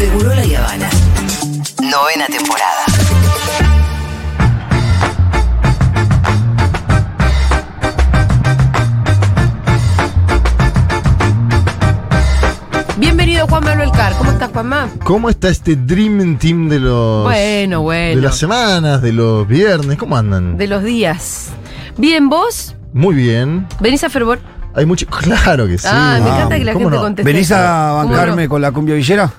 Seguro la Habana. Novena temporada. Bienvenido Juan Manuel Car. ¿Cómo estás, Juanma? ¿Cómo está este Dream Team de los. Bueno, bueno. De las semanas, de los viernes? ¿Cómo andan? De los días. Bien, vos Muy bien. venís a Fervor. Hay mucho. Claro que sí. Ah, me Ah, encanta que la ¿cómo gente no? conteste. ¿Venís a ¿Cómo bancarme no? con la cumbia villera?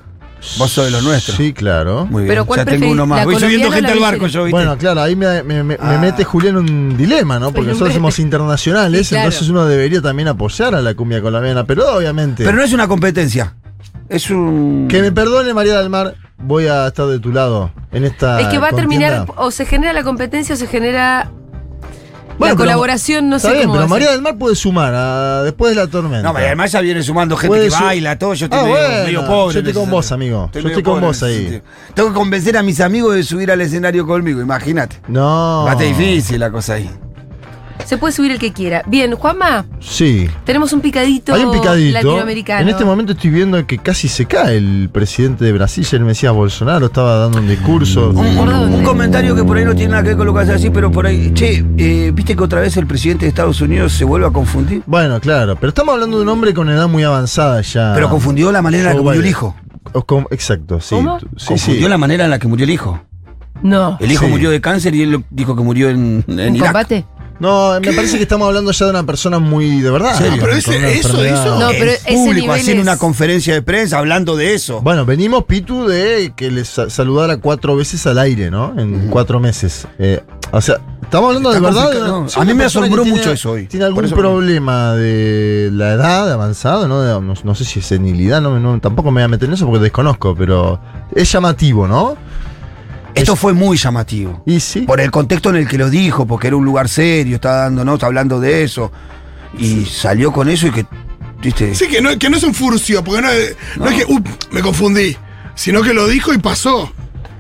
Vos sos de los nuestros. Sí, claro. Muy bien. Pero ¿cuál ya tengo uno más. ¿La Voy subiendo gente al barco yo, ¿viste? Bueno, claro, ahí me, me- me- me Ah. mete Julián un dilema, ¿no? Porque nosotros somos internacionales, Sí, claro. entonces uno debería también apoyar a la cumbia colombiana, pero obviamente. Pero no es una competencia. Es un. Que me perdone María del Mar, voy a estar de tu lado en esta. Es que va a terminar, contienda. o se genera la competencia o se genera Bueno, la pero- colaboración, no Está sé bien, cómo pero ser. María del Mar puede sumar a- después de la tormenta. No, pero además ya viene sumando gente Puede que su- baila, todo. Yo estoy Ah, medio, bueno, medio pobre. yo estoy con vos, amigo. Yo estoy con vos ahí. Tengo que convencer a mis amigos de subir al escenario conmigo, imagínate. No. Va a estar difícil la cosa ahí. Se puede subir el que quiera. Bien, Juanma, Sí. tenemos un picadito, Hay un picadito. latinoamericano. En este momento estoy viendo que casi se cae el presidente de Brasil, el Mesías Bolsonaro, estaba dando un discurso. Un, un- un comentario que por ahí no tiene nada que ver con lo que hace así, pero por ahí. Che, eh, ¿viste que otra vez el presidente de Estados Unidos se vuelve a confundir? Bueno, claro, pero estamos hablando de un hombre con edad muy avanzada ya. Pero confundió la manera en la que murió el hijo. Exacto, sí. ¿Cómo? tú- Sí, confundió sí. la manera en la que murió el hijo. No. El hijo Sí. murió de cáncer y él dijo que murió en, en ¿En Irak. combate? No, me parece que estamos hablando ya de una persona muy de verdad. ¿Serio? con Pero ese- eso hizo. No, pero En ese público, haciendo es- una conferencia de prensa hablando de eso. Bueno, venimos, Pitu, de que les sa- saludara cuatro veces al aire, ¿no? En cuatro meses. Eh, o sea, estamos hablando Está de verdad. no. A mí me asombró mucho tiene- eso hoy. Tiene algún problema de la edad avanzada, ¿no? De- no, no sé si es senilidad, no, no, tampoco me voy a meter en eso porque desconozco, pero es llamativo, ¿no? Esto fue muy llamativo. Y sí. Por el contexto en el que lo dijo, porque era un lugar serio, estaba dando notas hablando de eso. Y salió con eso y que. ¿Viste? Sí, que no, que no es un furcio, porque no, es- no es que, "Up, me confundí, sino que lo dijo y pasó.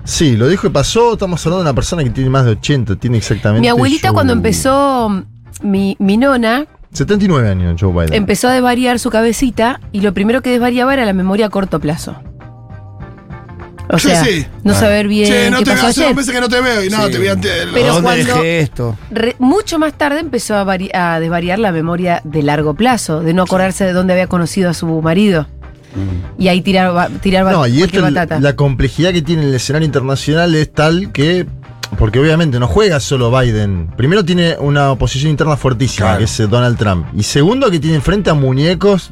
Sí, lo dijo y pasó. Estamos hablando de una persona que tiene más de 80, tiene exactamente. Mi abuelita su- cuando empezó, mi, mi nona 79 años, Joe Biden. empezó a desvariar su cabecita y lo primero que desvariaba era la memoria a corto plazo. O Sí, sea, sí. no saber bien che, no qué te pasó veo, hace ayer. dos meses que no te veo y no, Sí. te vi antes. Pero ¿Dónde cuando- dejé esto? Re- mucho más tarde empezó a, vari- a desvariar la memoria de largo plazo, de no acordarse de dónde había conocido a su marido. Y ahí tirar, ba- tirar ba- No, y cualquier esto, batata. la complejidad que tiene el escenario internacional es tal que. Porque obviamente no juega solo Biden. Primero tiene una oposición interna fuertísima, Claro. que es eh, Donald Trump. Y segundo que tiene enfrente a muñecos,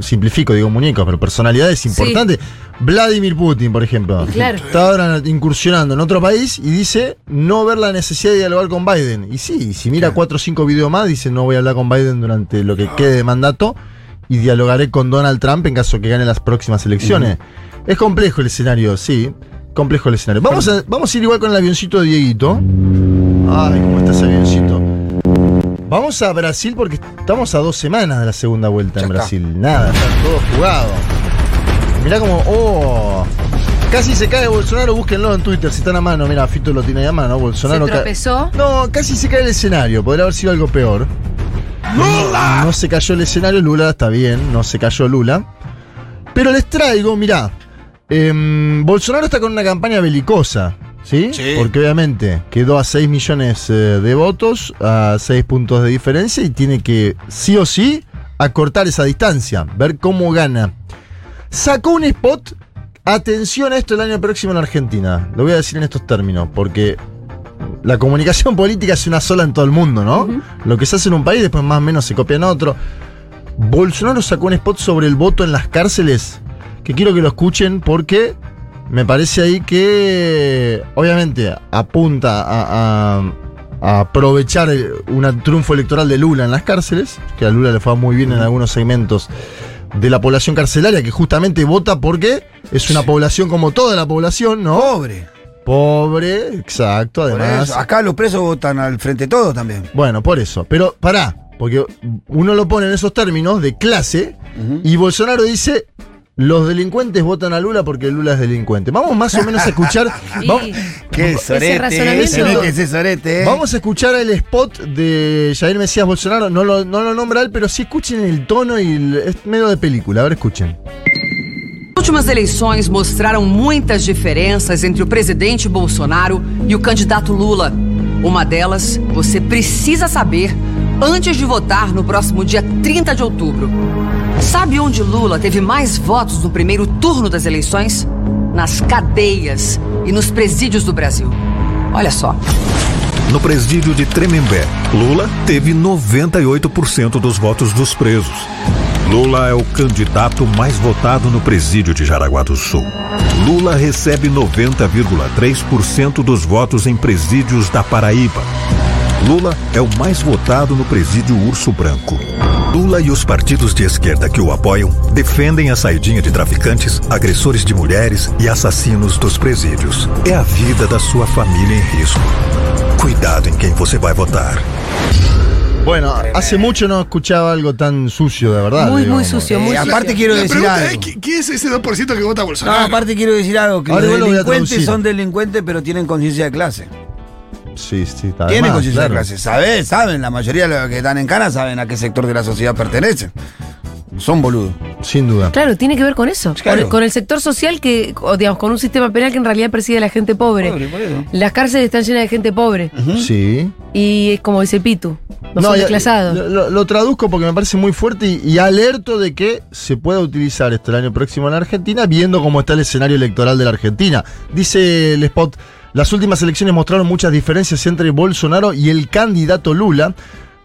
simplifico, digo muñecos, pero personalidades Sí. importantes. Vladimir Putin, por ejemplo. Claro. Está ahora incursionando en otro país y dice no ver la necesidad de dialogar con Biden. Y sí, si mira cuatro o cinco videos más, dice no voy a hablar con Biden durante lo que quede de mandato y dialogaré con Donald Trump en caso que gane las próximas elecciones. Es complejo el escenario, sí. Complejo el escenario. Vamos a, vamos a ir igual con el avioncito de Dieguito. Ay, ¿cómo está ese avioncito? Vamos a Brasil porque estamos a dos semanas de la segunda vuelta Ya en está. Brasil. Nada, está todo jugado. Mirá como, oh, casi se cae Bolsonaro, búsquenlo en Twitter si están a mano. Mira, Fito lo tiene ahí a mano, Se Bolsonaro. ca- tropezó. no, casi se cae el escenario, podría haber sido algo peor. ¡Lula! No se cayó el escenario, Lula está bien, no se cayó Lula. Pero les traigo, mirá, em, Bolsonaro está con una campaña belicosa, ¿sí? Sí. Porque obviamente quedó a 6 millones eh, de votos, a 6 puntos de diferencia y tiene que, sí o sí, acortar esa distancia, ver cómo gana. Sacó un spot, atención a esto el año próximo en Argentina, lo voy a decir en estos términos, porque la comunicación política es una sola en todo el mundo, ¿no? Lo que se hace en un país, después más o menos se copia en otro. Bolsonaro sacó un spot sobre el voto en las cárceles, que quiero que lo escuchen porque me parece ahí que, obviamente, apunta a, a- a aprovechar un triunfo electoral de Lula en las cárceles, que a Lula le fue muy bien en algunos segmentos de la población carcelaria, que justamente vota porque es una población como toda la población, ¿no? Pobre. Pobre, exacto, además. Acá los presos votan al frente todo también. Bueno, por eso. Pero pará, porque uno lo pone en esos términos de clase y Bolsonaro dice. Los delincuentes votan a Lula porque Lula es delincuente. Vamos más o menos a escuchar. Vamos, Qué sorete. ese, sorete, ¿eh? vamos a escuchar el spot de Jair Mesías Bolsonaro. No lo, no lo nombra él, pero sí escuchen el tono y el- es medio de película. A ver, escuchen. últimas eleições mostraram muitas diferenças entre o presidente Bolsonaro e o candidato Lula. Uma delas você precisa saber antes de votar no próximo dia 30 de outubro. Sabe onde Lula teve mais votos no primeiro turno das eleições? Nas cadeias e nos presídios do Brasil. Olha só. No presídio de Tremembé, Lula teve 98% dos votos dos presos. Lula é o candidato mais votado no presídio de Jaraguá do Sul. Lula recebe 90,3% dos votos em presídios da Paraíba. Lula é o mais votado no presídio Urso Branco. Lula e os partidos de esquerda que o apoiam defendem a saidinha de traficantes, agressores de mulheres e assassinos dos presídios. É a vida da sua família em risco. Cuidado em quem você vai votar. Bueno, hace mucho no escuchaba algo tan sucio, de verdad. Muy, muy digamos. sucio, muy Eh, sucio. aparte quiero La decir algo. es: ¿qué, es ese 2% que vota No, Bolsonaro? aparte quiero decir algo, que Ahora los lo delincuentes traducir. son delincuentes pero tienen conciencia de clase. Sí, sí, está Tienen además, conciencia claro. de clase. Saben, saben, la mayoría de los que están en cana saben a qué sector de la sociedad pertenecen. Son boludos. Sin duda. Claro, tiene que ver con eso. Claro. Con, con el sector social que, o, digamos, con un sistema penal que en realidad persigue a la gente pobre. Pobre, por eso. Las cárceles están llenas de gente pobre. Sí. Y es como dice Pitu, no, son ya- desclasados. Lo, lo- lo traduzco porque me parece muy fuerte y, y alerto de que se pueda utilizar esto el año próximo en la Argentina, viendo cómo está el escenario electoral de la Argentina. Dice el spot, las últimas elecciones mostraron muchas diferencias entre Bolsonaro y el candidato Lula.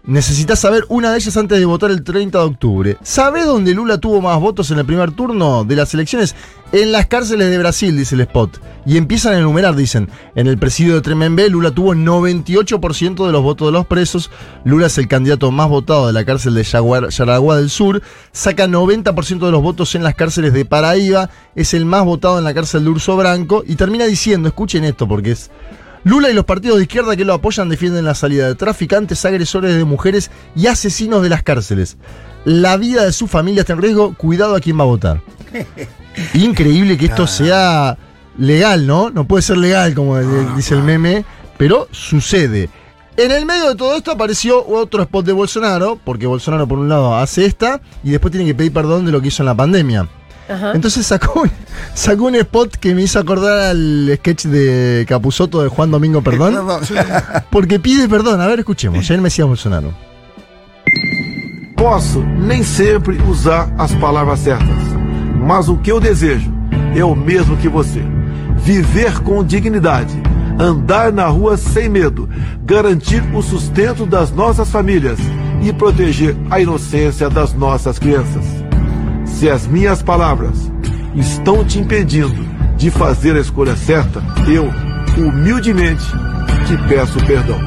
Necesitas saber una de ellas antes de votar el 30 de octubre. ¿Sabe dónde Lula tuvo más votos en el primer turno de las elecciones? En las cárceles de Brasil, dice el spot. Y empiezan a enumerar, dicen. En el presidio de Tremembé, Lula tuvo 98% de los votos de los presos. Lula es el candidato más votado de la cárcel de Yaraguá del Sur. Saca 90% de los votos en las cárceles de Paraíba. Es el más votado en la cárcel de Urso Branco. Y termina diciendo, escuchen esto porque es... Lula y los partidos de izquierda que lo apoyan defienden la salida de traficantes, agresores de mujeres y asesinos de las cárceles. La vida de su familia está en riesgo, cuidado a quién va a votar. Increíble que esto sea legal, ¿no? No puede ser legal, como dice el meme, pero sucede. En el medio de todo esto apareció otro spot de Bolsonaro, porque Bolsonaro por un lado hace esta y después tiene que pedir perdón de lo que hizo en la pandemia. Ajá. Entonces sacó un, sacó un spot que me hizo acordar al sketch de Capuzoto de Juan Domingo Perdón, porque pide perdón. A ver, escuchemos. Jair Mesías Bolsonaro. Posso nem sempre usar as palavras certas, mas o que eu desejo é o mesmo que você: viver com dignidade, andar na rua sem medo, garantir o sustento das nossas famílias e proteger a inocência das nossas crianças. Se as minhas palavras estão te impedindo de fazer a escolha certa, eu, humildemente, te peço perdão.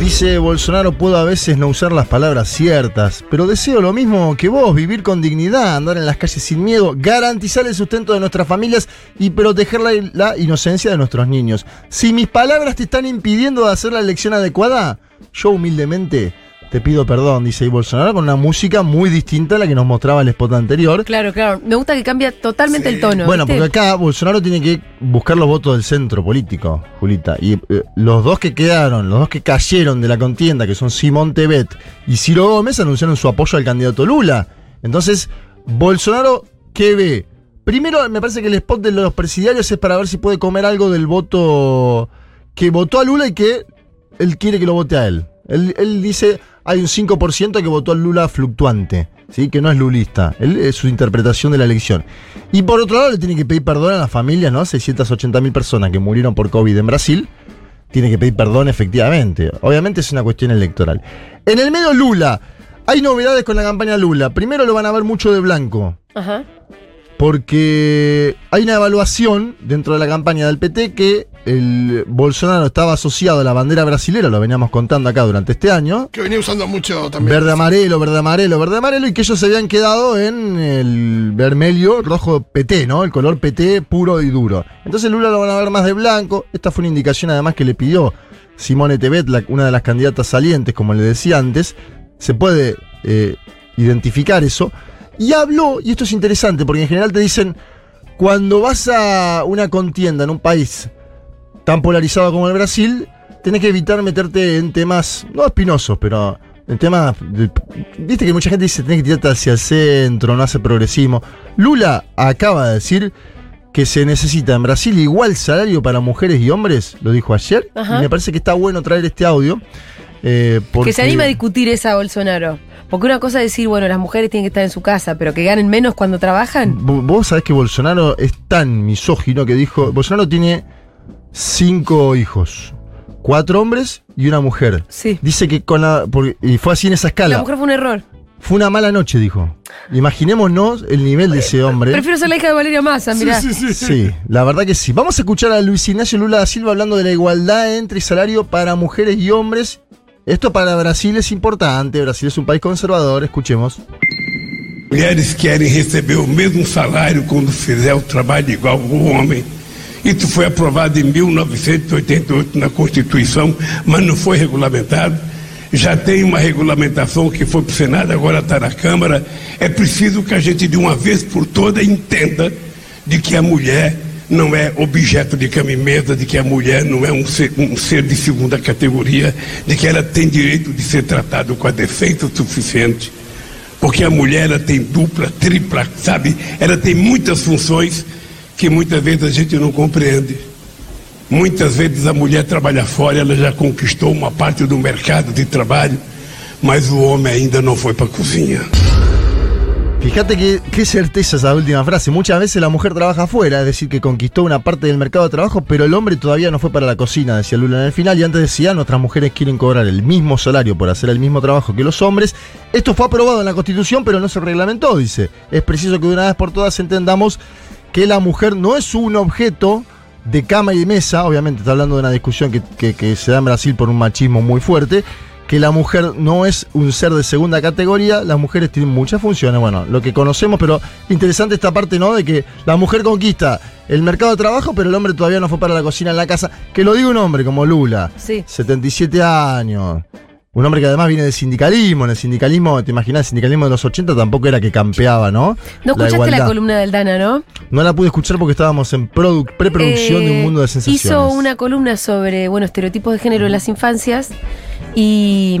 Dice Bolsonaro, puedo a veces no usar las palabras ciertas, pero deseo lo mismo que vos, vivir con dignidad, andar en las calles sin miedo, garantizar el sustento de nuestras familias y proteger la, la inocencia de nuestros niños. Si mis palabras te están impidiendo de hacer la elección adecuada, yo humildemente te pido perdón, dice Bolsonaro, con una música muy distinta a la que nos mostraba el spot anterior. Claro, claro. Me gusta que cambia totalmente el tono. Bueno, ¿viste? porque acá Bolsonaro tiene que buscar los votos del centro político, Julita. Y eh, los dos que quedaron, los dos que cayeron de la contienda, que son Simón Tebet y Ciro Gómez, anunciaron su apoyo al candidato Lula. Entonces, Bolsonaro, ¿qué ve? Primero, me parece que el spot de los presidiarios es para ver si puede comer algo del voto que votó a Lula y que él quiere que lo vote a él. Él, él dice, hay un 5% que votó a Lula fluctuante, ¿sí? que no es lulista. Él, es su interpretación de la elección. Y por otro lado, le tiene que pedir perdón a las familias, ¿no? 680 mil personas que murieron por COVID en Brasil. Tiene que pedir perdón efectivamente. Obviamente es una cuestión electoral. En el medio Lula. Hay novedades con la campaña Lula. Primero lo van a ver mucho de blanco. Ajá. Porque hay una evaluación dentro de la campaña del PT que el Bolsonaro estaba asociado a la bandera brasilera, lo veníamos contando acá durante este año. Que venía usando mucho también. Verde amarelo, verde amarelo, verde amarelo, y que ellos se habían quedado en el vermelho rojo PT, ¿no? El color PT puro y duro. Entonces Lula lo van a ver más de blanco. Esta fue una indicación además que le pidió Simone Tebet, la- una de las candidatas salientes, como le decía antes. Se puede eh, identificar eso. Y habló, y esto es interesante, porque en general te dicen, cuando vas a una contienda en un país tan polarizado como el Brasil, tenés que evitar meterte en temas, no espinosos, pero El tema, de- viste que mucha gente dice tiene que tirarte hacia el centro, no hace progresismo. Lula acaba de decir que se necesita en Brasil igual salario para mujeres y hombres, lo dijo ayer, Ajá. y me parece que está bueno traer este audio. eh, porque Que se anima a discutir esa Bolsonaro. Porque una cosa es decir, bueno, las mujeres tienen que estar en su casa, pero que ganen menos cuando trabajan. Vo- Vos sabés que Bolsonaro es tan misógino que dijo. Bolsonaro tiene cinco hijos. Cuatro hombres y una mujer. Sí. Dice que con la. porque- y fue así en esa La escala. mujer fue un error. Fue una mala noche, dijo. Imaginémonos el nivel de ese hombre. Prefiero ser la hija de Valeria Massa, mirá. Sí, sí, sí. Sí, la verdad que sí. Vamos a escuchar a Luis Ignacio Lula da Silva hablando de la igualdad entre salario para mujeres y hombres. Esto para Brasil es importante. Brasil es un país conservador. Escuchemos. Mulheres querem receber o mesmo salário quando fizer o trabalho igual o homem. Isso foi aprovado em 1988 na Constituição, mas não foi regulamentado. Já tem uma regulamentação que foi para o Senado, agora está na Câmara. É preciso que a gente, de uma vez por todas, entenda de que a mulher não é objeto de cama e mesa, de que a mulher não é um ser, um ser de segunda categoria, de que ela tem direito de ser tratada com a decência suficiente. Porque a mulher ela tem dupla, tripla, sabe? Ela tem muitas funções que muitas vezes a gente não compreende. Muitas vezes a mulher trabalha fora, ela já conquistou uma parte do mercado de trabalho, mas o homem ainda não foi para cozinha. Fíjate que, qué certeza esa última frase. Muchas veces la mujer trabaja afuera, es decir, que conquistó una parte del mercado de trabajo, pero el hombre todavía no fue para la cocina, decía Lula en el final. Y antes decía, nuestras mujeres quieren cobrar el mismo salario por hacer el mismo trabajo que los hombres. Esto fue aprobado en la Constitución, pero no se reglamentó, dice. Es preciso que de una vez por todas entendamos que la mujer no es un objeto de cama y de mesa, obviamente está hablando de una discusión que, que- que se da en Brasil por un machismo muy fuerte, que la mujer no es un ser de segunda categoría, las mujeres tienen muchas funciones, bueno, lo que conocemos, pero interesante esta parte, ¿no? De que la mujer conquista el mercado de trabajo, pero el hombre todavía no fue para la cocina en la casa, que lo diga un hombre como Lula, Sí. 77 años. Un hombre que además viene del sindicalismo. En el sindicalismo, te imaginas, el sindicalismo de los 80 tampoco era que campeaba, ¿no? No escuchaste la, columna del Dana, ¿no? No la pude escuchar porque estábamos en produ- preproducción de un Eh, mundo de sensaciones. Hizo una columna sobre, bueno, estereotipos de género en las infancias y,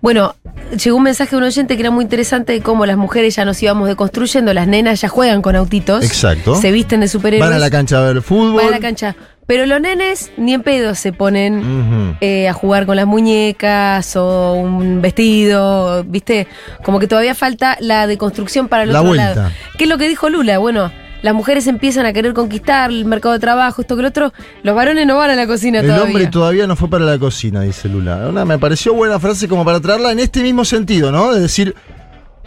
bueno, llegó un mensaje de un oyente que era muy interesante de cómo las mujeres ya nos íbamos deconstruyendo, las nenas ya juegan con autitos. Exacto. Se visten de superhéroes. Van a la cancha a ver fútbol. Van a la cancha. Pero los nenes ni en pedo se ponen eh, a jugar con las muñecas o un vestido, ¿viste? Como que todavía falta la deconstrucción para el La otro vuelta. lado. ¿Qué es lo que dijo Lula? Bueno, las mujeres empiezan a querer conquistar el mercado de trabajo, esto que lo otro. Los varones no van a la cocina El todavía. hombre todavía no fue para la cocina, dice Lula. Una, me pareció buena frase como para traerla en este mismo sentido, ¿no? De decir,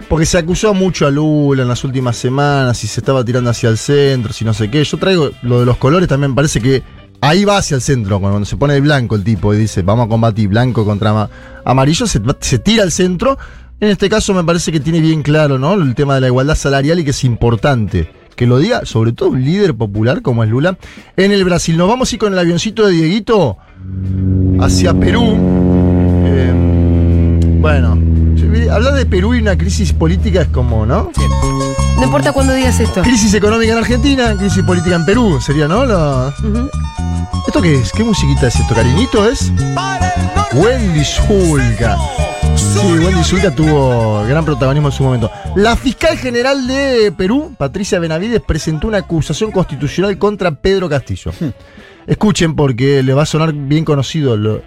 porque se acusó mucho a Lula en las últimas semanas, si se estaba tirando hacia el centro, si no sé qué. Yo traigo lo de los colores, también me parece que ahí va hacia el centro, cuando se pone de blanco el tipo y dice, vamos a combatir blanco contra ama- amarillo, se, tira al centro. En este caso me parece que tiene bien claro, ¿no? El tema de la igualdad salarial y que es importante. Que lo diga, sobre todo un líder popular como es Lula, en el Brasil. Nos vamos a ir con el avioncito de Dieguito hacia Perú. Eh, bueno, hablar de Perú y una crisis política es como, ¿no? No importa cuándo digas esto. Crisis económica en Argentina, crisis política en Perú, sería, ¿no? ¿Esto qué es? ¿Qué musiquita es esto? ¿Cariñito es? Wendy Zulka. Sí, Wendy Zulka tuvo gran protagonismo en su momento. La fiscal general de Perú, Patricia Benavides, presentó una acusación constitucional contra Pedro Castillo. Escuchen porque le va a sonar bien conocido. lo-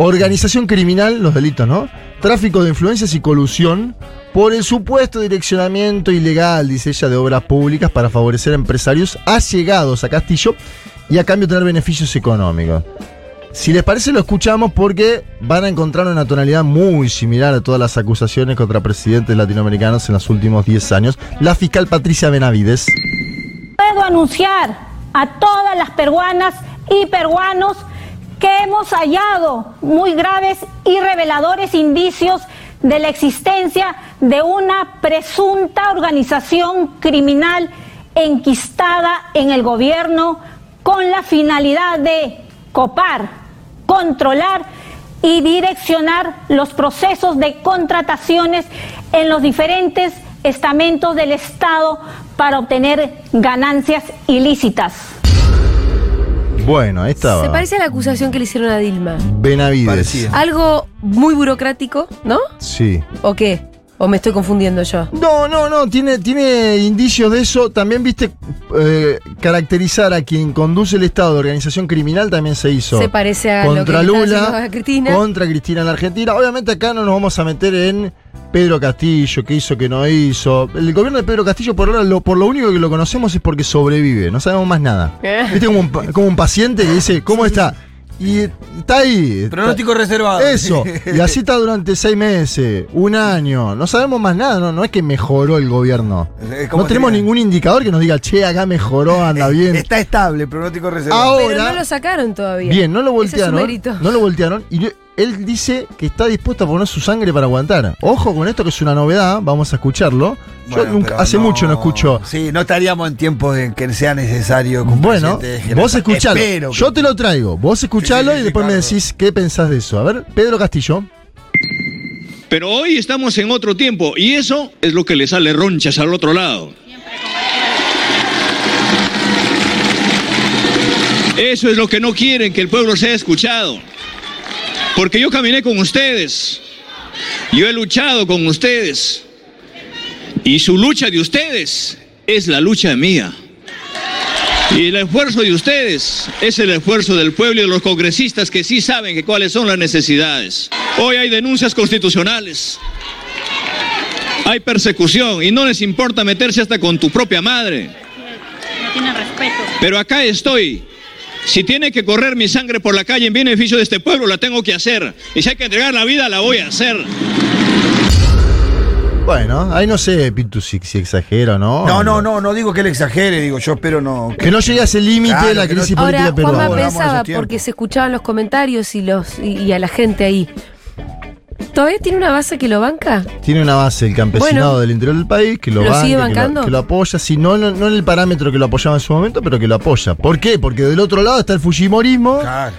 Organización criminal, los delitos, ¿no? Tráfico de influencias y colusión por el supuesto direccionamiento ilegal, dice ella, de obras públicas para favorecer a empresarios allegados a Castillo y a cambio tener beneficios económicos. Si les parece, lo escuchamos porque van a encontrar una tonalidad muy similar a todas las acusaciones contra presidentes latinoamericanos en los últimos 10 años. La fiscal Patricia Benavides. Puedo anunciar a todas las peruanas y peruanos que hemos hallado muy graves y reveladores indicios de la existencia de una presunta organización criminal enquistada en el gobierno con la finalidad de copar, controlar y direccionar los procesos de contrataciones en los diferentes estamentos del Estado para obtener ganancias ilícitas. Bueno, ahí estaba. Se parece a la acusación que le hicieron a Dilma. Benavides. Parecía. Algo muy burocrático, ¿no? Sí. ¿O qué? ¿O me estoy confundiendo yo? No, no, no, tiene, tiene indicios de eso. También, viste, eh, caracterizar a quien conduce el Estado de organización criminal también se hizo. Se parece a lo que contra le está Lula, a Cristina. contra Cristina en la Argentina. Obviamente acá no nos vamos a meter en Pedro Castillo, qué hizo, qué no hizo. El gobierno de Pedro Castillo, por ahora, lo, por lo único que lo conocemos es porque sobrevive, no sabemos más nada. Eh. Viste como un, pa- como un paciente que dice, ¿cómo está? Y está ahí. está- Pronóstico reservado. Eso. Y así está durante seis meses, un año. No sabemos más nada, no, no es que mejoró el gobierno. Como No tenemos sería- ningún indicador que nos diga, che, acá mejoró, anda bien. Está estable, pronóstico reservado. Ahora- Pero no lo sacaron todavía. Bien, no lo Ese es su voltearon. mérito. No lo voltearon. Y él dice que está dispuesto a poner su sangre para aguantar. Ojo con esto que es una novedad, vamos a escucharlo. Yo Bueno, nunca, hace mucho no escucho. Sí, no estaríamos en tiempos en que sea necesario. que Bueno, vos escuchalo. Espero Yo que- te lo traigo. Vos escuchalo Sí, sí, y después me decís qué pensás de eso. A ver, Pedro Castillo. Pero hoy estamos en otro tiempo y eso es lo que le sale ronchas al otro lado. Eso es lo que no quieren, que el pueblo sea escuchado. Porque yo caminé con ustedes, yo he luchado con ustedes y su lucha de ustedes es la lucha mía. Y el esfuerzo de ustedes es el esfuerzo del pueblo y de los congresistas que sí saben que cuáles son las necesidades. Hoy hay denuncias constitucionales. Hay persecución y no les importa meterse hasta con tu propia madre. No tienen respeto. Pero acá estoy. Si tiene que correr mi sangre por la calle en beneficio de este pueblo, la tengo que hacer. Y si hay que entregar la vida, la voy a hacer. Bueno, ahí no sé, Pitu, si, si exagera o no. No, no, no, no digo que él exagere, digo, yo espero no. Que no llegue a ese límite Claro, de la no- crisis Ahora, política Juanma peruana. Volvamos a pensaba, porque se escuchaban los comentarios y, los, y, y a la gente ahí. ¿Todavía tiene una base que lo banca? Tiene una base el campesinado Bueno. del interior del país que lo, ¿Lo banca, sigue que lo- bancando? Que, lo, apoya, si no, no, no en el parámetro que lo apoyaba en su momento, pero que lo apoya. ¿Por qué? Porque del otro lado está el Fujimorismo Claro.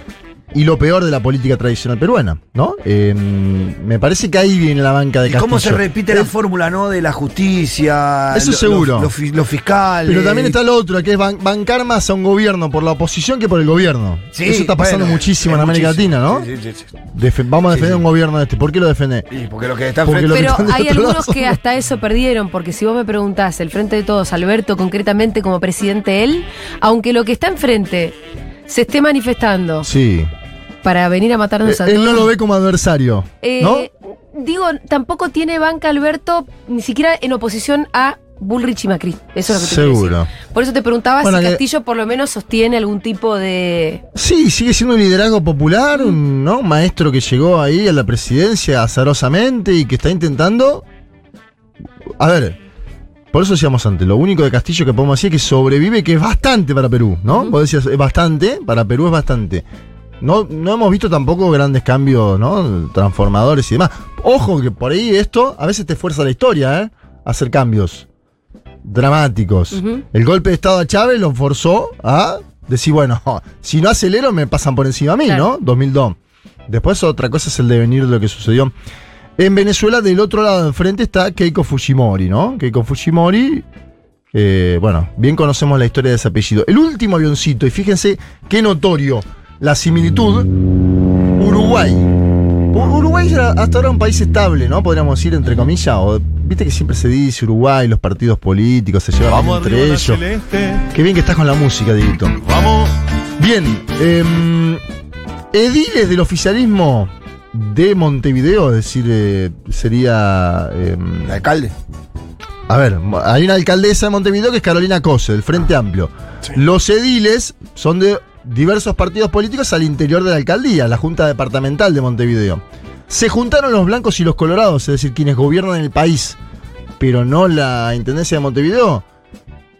Y lo peor de la política tradicional peruana, ¿no? Eh, me parece que ahí viene la banca de ¿Y Castillo. cómo se repite la Eh, fórmula, no? De la justicia. Eso lo- seguro. Lo, lo lo fiscal. Pero también está lo otro, que es ban- bancar más a un gobierno por la oposición que por el gobierno. Sí, Eso está pasando bueno, muchísimo en es América muchísimo. Latina, ¿no? Sí, sí, sí. Defe- vamos a defender sí. un gobierno de este. ¿Por qué lo defende? Sí, porque lo que está Porque enfrente. lo que Pero están hay algunos lado. que hasta eso perdieron, porque si vos me preguntás, el Frente de Todos, Alberto concretamente como presidente él, aunque lo que está enfrente se esté manifestando Sí. Para venir a matarnos Eh, a Él todos. no lo ve como adversario, eh, ¿no? Digo, tampoco tiene banca Alberto ni siquiera en oposición a Bullrich y Macri. Eso es lo que te Seguro. decir. Por eso te preguntaba Bueno, si que- Castillo por lo menos sostiene algún tipo de. Sí, sigue siendo un liderazgo popular, un ¿no? maestro que llegó ahí a la presidencia azarosamente y que está intentando. A ver, por eso decíamos antes, lo único de Castillo que podemos decir es que sobrevive, que es bastante para Perú, ¿no? Vos decías, es bastante, para Perú es bastante. No, no hemos visto tampoco grandes cambios, ¿no? Transformadores y demás. Ojo que por ahí esto a veces te fuerza la historia, ¿eh? A hacer cambios dramáticos. El golpe de Estado a Chávez lo forzó a decir, bueno, si no acelero me pasan por encima a mí, Claro. ¿no? 2002. Después otra cosa es el devenir de lo que sucedió. En Venezuela, del otro lado de enfrente está Keiko Fujimori, ¿no? Keiko Fujimori, eh, bueno, bien conocemos la historia de ese apellido. El último avioncito, y fíjense qué notorio la similitud, Uruguay. Uruguay era hasta ahora un país estable, ¿no? Podríamos decir, entre comillas, o viste que siempre se dice Uruguay, los partidos políticos se llevan entre ellos. Qué bien que estás con la música, Dieguito. Vamos. Bien, em, ediles del oficialismo de Montevideo, es decir, eh, sería... em, alcalde. a ver, hay una alcaldesa de Montevideo que es Carolina Cose, del Frente Amplio. Los ediles son de diversos partidos políticos al interior de la alcaldía, la Junta Departamental de Montevideo. Se juntaron los blancos y los colorados, es decir, quienes gobiernan el país, pero no la Intendencia de Montevideo,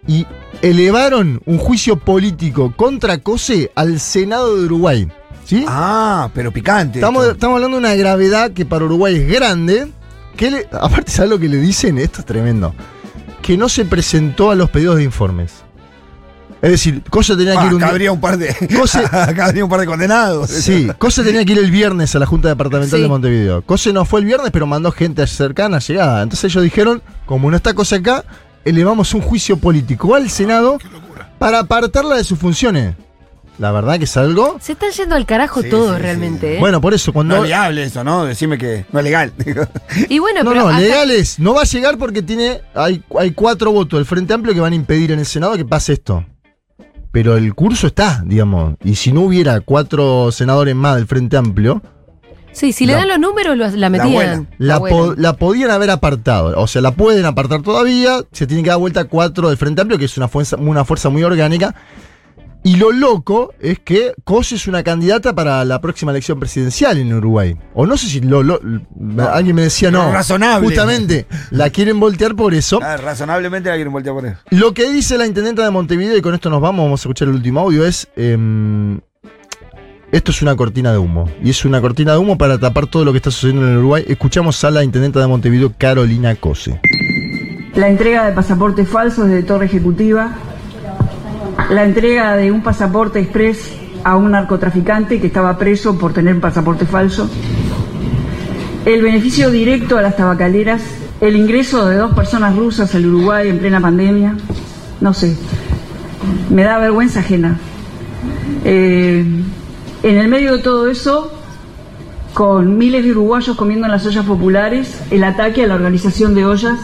y elevaron un juicio político contra Cose al Senado de Uruguay. ¿Sí? Ah, pero picante. Estamos, hablando de una gravedad que para Uruguay es grande. Que le- aparte, ¿sabes lo que le dicen? Esto es tremendo. Que no se presentó a los pedidos de informes. Es decir, Cosa tenía que Ah, ir un acá día- habría un par de. Cose- acá habría un par de condenados. Sí, Cosa tenía que ir el viernes a la Junta Departamental Sí. de Montevideo. Cose no fue el viernes, pero mandó gente cercana llegada. Entonces ellos dijeron, como no está Cosa acá, elevamos un juicio político al Senado para apartarla de sus funciones. la verdad que es algo. Se están yendo al carajo Sí, todo sí, realmente, ¿eh? Bueno, por eso, cuando. No es viable eso, ¿no? Decime que no es legal. y bueno, No, pero no, hasta- legales. No va a llegar porque tiene. Hay, hay cuatro votos del Frente Amplio que van a impedir en el Senado que pase esto. Pero el curso está, digamos. Y si no hubiera cuatro senadores más del Frente Amplio, Sí, si le La- dan los números, lo- la metían. la, po- la podían haber apartado. O sea, la pueden apartar todavía. Se tiene que dar vuelta cuatro del Frente Amplio, que es una fuerza, una fuerza muy orgánica. Y lo loco es que Cos es una candidata para la próxima elección presidencial en Uruguay. O no sé si lo, lo- alguien me decía no. No, razonable. Justamente, la quieren voltear por eso. Ah, razonablemente la quieren voltear por eso. Lo que dice la intendenta de Montevideo, y con esto nos vamos, vamos a escuchar el último audio, es. em, esto es una cortina de humo. Y es una cortina de humo para tapar todo lo que está sucediendo en el Uruguay. Escuchamos a la intendenta de Montevideo, Carolina Cose. la entrega de pasaportes falsos de Torre Ejecutiva, la entrega de un pasaporte express a un narcotraficante que estaba preso por tener un pasaporte falso, el beneficio directo a las tabacaleras, el ingreso de dos personas rusas al Uruguay en plena pandemia, no sé, me da vergüenza ajena. Eh, en el medio de todo eso, con miles de uruguayos comiendo en las ollas populares, el ataque a la organización de ollas,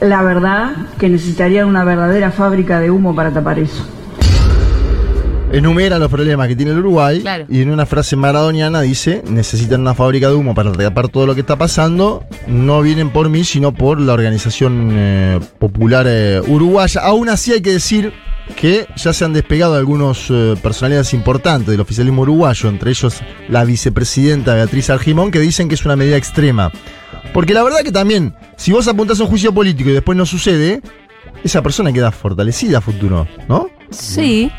la verdad que necesitarían una verdadera fábrica de humo para tapar eso. Enumera los problemas que tiene el Uruguay Claro. y en una frase maradoniana dice, necesitan una fábrica de humo para tapar todo lo que está pasando, no vienen por mí, sino por la organización eh, popular eh, uruguaya. Aún así hay que decir que ya se han despegado algunos eh, personalidades importantes del oficialismo uruguayo, entre ellos la vicepresidenta Beatriz Argimón, que dicen que es una medida extrema. Porque la verdad que también, si vos apuntás a un juicio político y después no sucede, esa persona queda fortalecida a futuro, ¿no? Sí.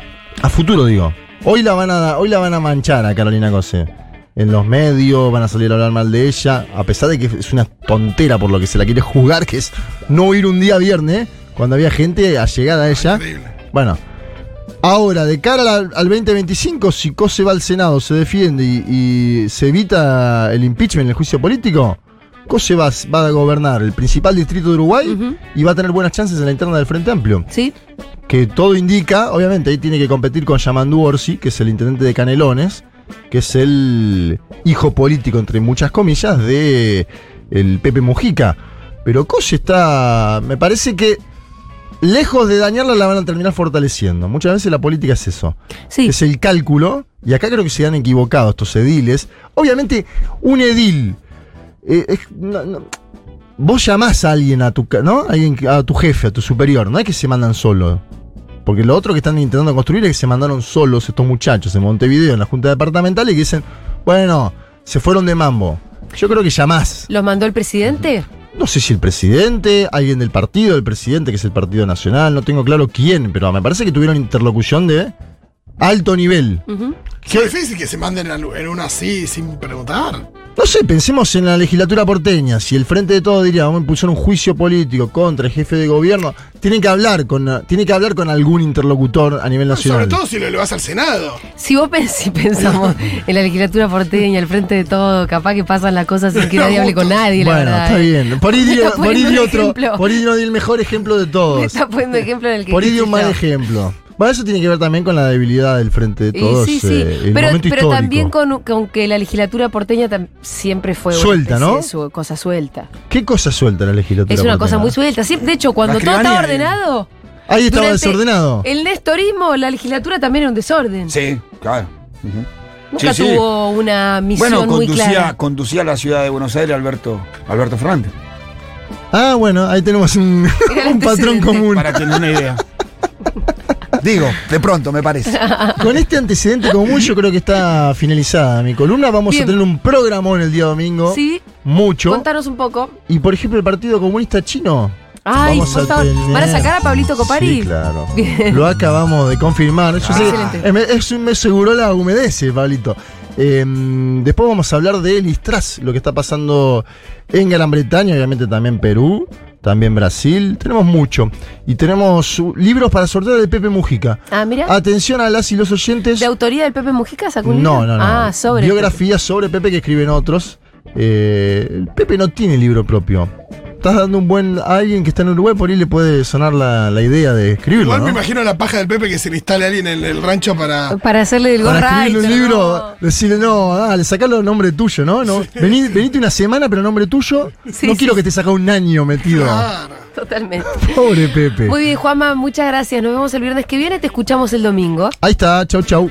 A futuro digo. Hoy la van a, hoy la van a manchar a Carolina Cose. En los medios van a salir a hablar mal de ella, a pesar de que es una tontera por lo que se la quiere juzgar, que es no ir un día viernes, cuando había gente allegada a ella. Bueno, ahora, de cara al, al 2025, si Cose va al Senado, se defiende y, y se evita el impeachment, el juicio político, Cose va, va a gobernar el principal distrito de Uruguay y va a tener buenas chances en la interna del Frente Amplio Sí. que todo indica, obviamente ahí tiene que competir con Yamandu Orsi, que es el intendente de Canelones, que es el hijo político, entre muchas comillas, de el Pepe Mujica. Pero Cose está, me parece que lejos de dañarla la van a terminar fortaleciendo. Muchas veces la política es eso. Sí. Es el cálculo, y acá creo que se han equivocado estos ediles. Obviamente, un edil... eh, es- no- no- vos llamás a alguien a tu, ¿no? Alguien a tu jefe, a tu superior, no es que se mandan solos. Porque lo otro que están intentando construir es que se mandaron solos estos muchachos en Montevideo, en la Junta Departamental, y que dicen, bueno, se fueron de mambo. Yo creo que llamás. ¿Los mandó el presidente? No sé si el presidente, alguien del partido, del presidente, que es el Partido Nacional, no tengo claro quién, pero me parece que tuvieron interlocución de alto nivel. Qué difícil que se manden en en una así sin preguntar. No sé, pensemos en la legislatura porteña. Si el Frente de Todo diría, vamos a impulsar un juicio político contra el jefe de gobierno, tienen que hablar con, tiene que hablar con algún interlocutor a nivel nacional. Sobre todo si lo vas al Senado. Si vos pens- si pensamos en la legislatura porteña, al frente de todo, capaz que pasan las cosas sin que nadie hable con nadie, la bueno, verdad. está ¿eh? bien. Por ahí Me por ahí otro, ejemplo. por ahí no di el mejor ejemplo de Me todos. está poniendo ejemplo en el que Por ahí di un mal ejemplo. Bueno, eso tiene que ver también con la debilidad del Frente de Y Todos. sí, sí. eh, el pero momento pero histórico. también con, con que la legislatura porteña siempre fue una Suelta, ¿no? su- cosa suelta. ¿Qué cosa suelta la legislatura Es una porteña? cosa muy suelta. Sí, de hecho, cuando todo estaba ordenado. Ahí estaba desordenado. El nestorismo, la legislatura también era un desorden. Sí, claro. Nunca Sí, sí. tuvo una misión Bueno, muy conducía, clara. conducía a la ciudad de Buenos Aires Alberto, Alberto Fernández. Ah, bueno, ahí tenemos un, un patrón común. Para tener una idea. Digo, de pronto me parece. Con este antecedente común yo creo que está finalizada mi columna. Vamos Bien. a tener un programón el día domingo. Sí, Mucho. contanos un poco. Y por ejemplo el Partido Comunista Chino. Ay, vamos por a favor, tener- ¿van a sacar a Pablito Copari? Sí, claro. Bien. Lo acabamos de confirmar. Yo Ah, sé- excelente. eh, me, es un- me aseguró la humedece, Pablito. Eh, después vamos a hablar de Listras, lo que está pasando en Gran Bretaña, obviamente también Perú, también Brasil. Tenemos mucho. Y tenemos uh, libros para sortear de Pepe Mujica. Ah, mira. Atención a las y los oyentes. ¿De autoría del Pepe Mujica sacó un No, libro? no, no. Ah, sobre. Biografías sobre Pepe que escriben otros. Eh, Pepe no tiene libro propio. Estás dando un buen a alguien que está en Uruguay, por ahí le puede sonar la, la idea de escribirlo. Igual ¿no? me imagino la paja del Pepe que se le instale a alguien en el rancho para. Para hacerle el Para escribirle un libro, ¿no? decirle, no, dale, sacalo nombre tuyo, ¿no? no vení- venite una semana, pero nombre tuyo. Sí, no sí, quiero que te saca un año metido. Totalmente. Pobre Pepe. Muy bien, Juanma, muchas gracias. Nos vemos el viernes que viene, te escuchamos el domingo. Ahí está, chau, chau.